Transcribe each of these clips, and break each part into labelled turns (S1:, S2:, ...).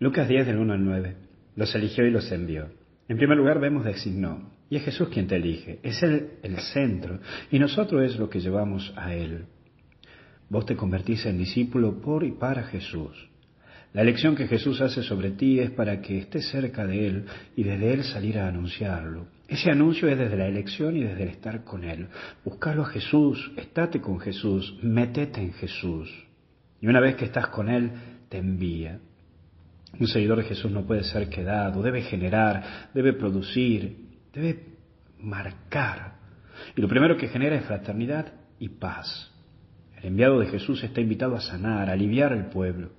S1: Lucas 10 del 1 al 9. Los eligió y los envió. En primer lugar vemos designó. Y es Jesús quien te elige. Es Él el centro. Y nosotros es lo que llevamos a Él. Vos te convertís en discípulo por y para Jesús. La elección que Jesús hace sobre ti es para que estés cerca de Él y desde Él salir a anunciarlo. Ese anuncio es desde la elección y desde el estar con Él. Buscalo a Jesús, estate con Jesús, metete en Jesús. Y una vez que estás con Él, te envía. Un seguidor de Jesús no puede ser quedado, debe generar, debe producir, debe marcar. Y lo primero que genera es fraternidad y paz. El enviado de Jesús está invitado a sanar, a aliviar al pueblo.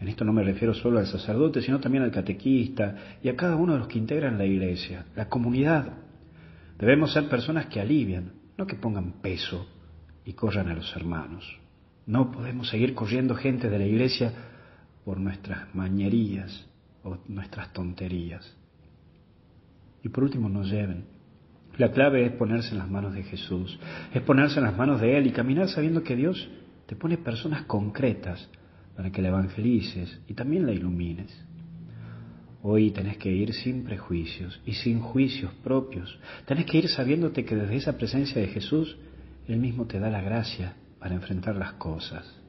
S1: En esto no me refiero solo al sacerdote, sino también al catequista y a cada uno de los que integran la iglesia, la comunidad. Debemos ser personas que alivian, no que pongan peso y corran a los hermanos. No podemos seguir corriendo gente de la iglesia por nuestras mañerías o nuestras tonterías. Y por último, nos lleven. La clave es ponerse en las manos de Jesús, es ponerse en las manos de Él y caminar sabiendo que Dios te pone personas concretas para que la evangelices y también la ilumines. Hoy tenés que ir sin prejuicios y sin juicios propios. Tenés que ir sabiéndote que desde esa presencia de Jesús, Él mismo te da la gracia para enfrentar las cosas.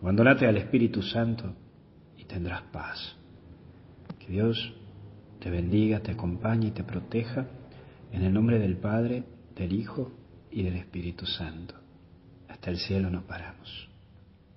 S1: Abandonate al Espíritu Santo y tendrás paz. Que Dios te bendiga, te acompañe y te proteja en el nombre del Padre, del Hijo y del Espíritu Santo. Hasta el cielo no paramos.